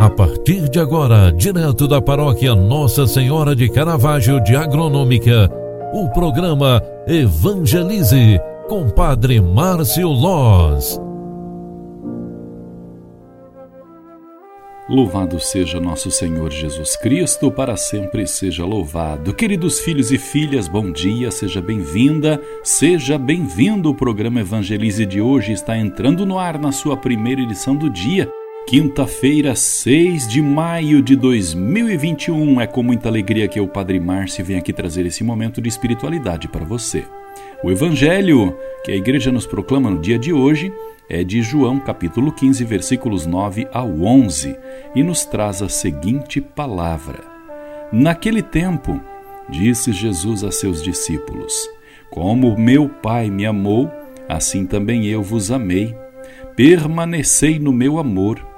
A partir de agora, direto da paróquia Nossa Senhora de Caravaggio de Agronômica, o programa Evangelize com Padre Márcio Loz. Louvado seja nosso Senhor Jesus Cristo, para sempre seja louvado. Queridos filhos e filhas, bom dia, seja bem-vinda, seja bem-vindo. O programa Evangelize de hoje está entrando no ar na sua primeira edição do dia. Quinta-feira, 6 de maio de 2021. É com muita alegria que o Padre Márcio vem aqui trazer esse momento de espiritualidade para você. O evangelho que a igreja nos proclama no dia de hoje é de João, capítulo 15, versículos 9 ao 11, e nos traz a seguinte palavra: Naquele tempo, disse Jesus a seus discípulos: Como meu Pai me amou, assim também eu vos amei. Permanecei no meu amor.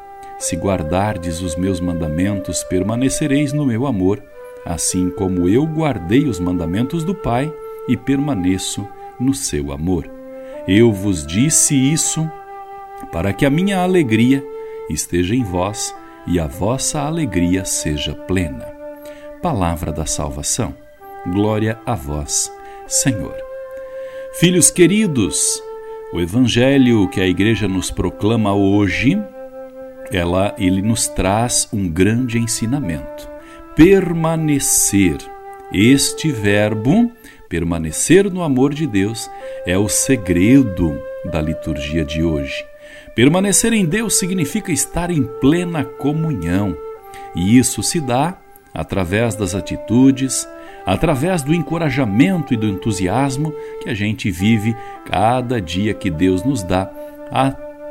Se guardardes os meus mandamentos, permanecereis no meu amor, assim como eu guardei os mandamentos do Pai e permaneço no seu amor. Eu vos disse isso para que a minha alegria esteja em vós e a vossa alegria seja plena. Palavra da salvação. Glória a vós, Senhor. Filhos queridos, o evangelho que a igreja nos proclama hoje ela, ele nos traz um grande ensinamento. Permanecer. Este verbo, permanecer no amor de Deus, é o segredo da liturgia de hoje. Permanecer em Deus significa estar em plena comunhão, e isso se dá através das atitudes, através do encorajamento e do entusiasmo que a gente vive cada dia que Deus nos dá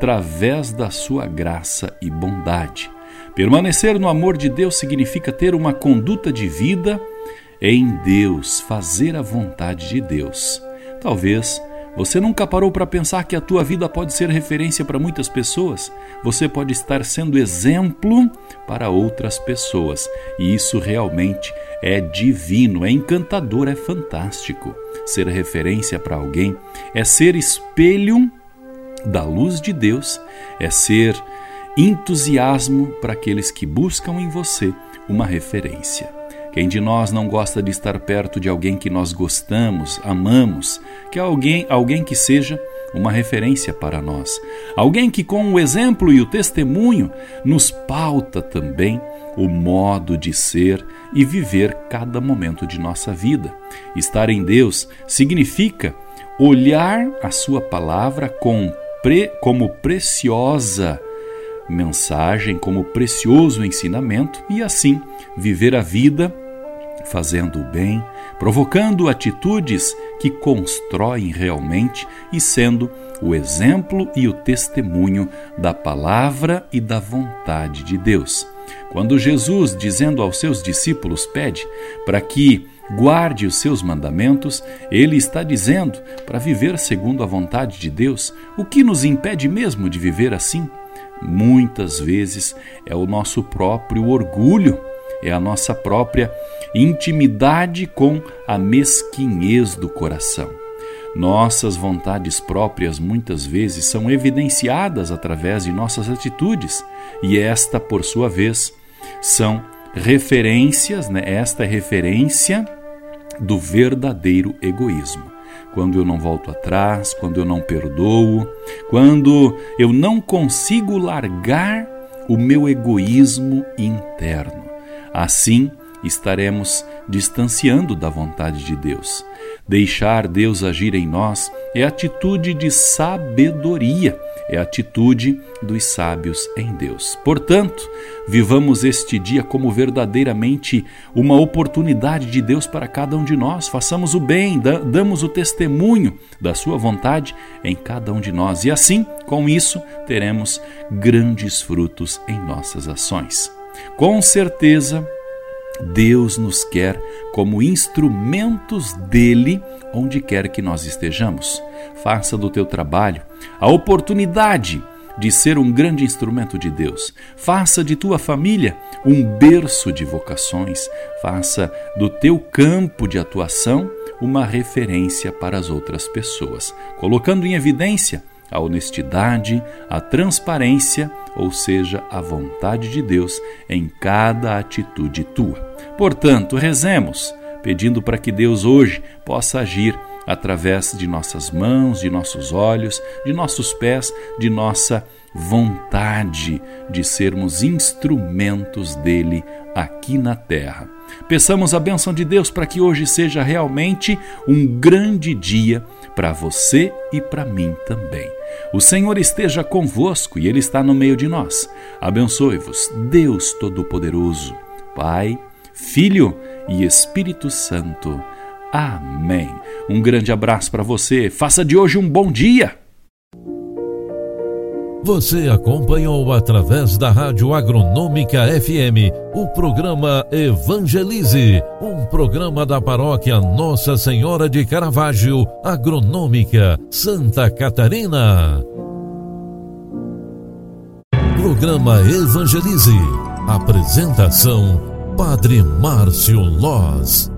através da sua graça e bondade. Permanecer no amor de Deus significa ter uma conduta de vida em Deus, fazer a vontade de Deus. Talvez você nunca parou para pensar que a tua vida pode ser referência para muitas pessoas. Você pode estar sendo exemplo para outras pessoas. E isso realmente é divino, é encantador, é fantástico. Ser referência para alguém é ser espelho da luz de Deus é ser entusiasmo para aqueles que buscam em você uma referência. Quem de nós não gosta de estar perto de alguém que nós gostamos, amamos, que é alguém, alguém que seja uma referência para nós, alguém que com o exemplo e o testemunho nos pauta também o modo de ser e viver cada momento de nossa vida. Estar em Deus significa olhar a sua palavra com pre, como preciosa mensagem, como precioso ensinamento e assim viver a vida fazendo o bem, provocando atitudes que constroem realmente e sendo o exemplo e o testemunho da palavra e da vontade de Deus. Quando Jesus, dizendo aos seus discípulos, pede para que guarde os seus mandamentos, ele está dizendo para viver segundo a vontade de Deus. O que nos impede mesmo de viver assim? Muitas vezes é o nosso próprio orgulho, é a nossa própria intimidade com a mesquinhez do coração. Nossas vontades próprias muitas vezes são evidenciadas através de nossas atitudes, e esta, por sua vez, são referências, né? esta é referência do verdadeiro egoísmo. Quando eu não volto atrás, quando eu não perdoo, quando eu não consigo largar o meu egoísmo interno. Assim, estaremos distanciando da vontade de Deus. Deixar Deus agir em nós é atitude de sabedoria, é atitude dos sábios em Deus. Portanto, vivamos este dia como verdadeiramente uma oportunidade de Deus para cada um de nós. Façamos o bem, damos o testemunho da Sua vontade em cada um de nós, e assim, com isso, teremos grandes frutos em nossas ações. Com certeza, Deus nos quer como instrumentos dele onde quer que nós estejamos. Faça do teu trabalho a oportunidade de ser um grande instrumento de Deus. Faça de tua família um berço de vocações. Faça do teu campo de atuação uma referência para as outras pessoas, colocando em evidência a honestidade, a transparência, ou seja, a vontade de Deus em cada atitude tua. Portanto, rezemos, pedindo para que Deus hoje possa agir através de nossas mãos, de nossos olhos, de nossos pés, de nossa vontade de sermos instrumentos dele aqui na terra. Peçamos a bênção de Deus para que hoje seja realmente um grande dia para você e para mim também. O Senhor esteja convosco e Ele está no meio de nós. Abençoe-vos, Deus Todo-Poderoso, Pai, Filho e Espírito Santo. Amém. Um grande abraço para você. Faça de hoje um bom dia. Você acompanhou através da Rádio Agronômica FM o programa Evangelize, um programa da paróquia Nossa Senhora de Caravaggio, Agronômica, Santa Catarina. Programa Evangelize. Apresentação: Padre Márcio Loz.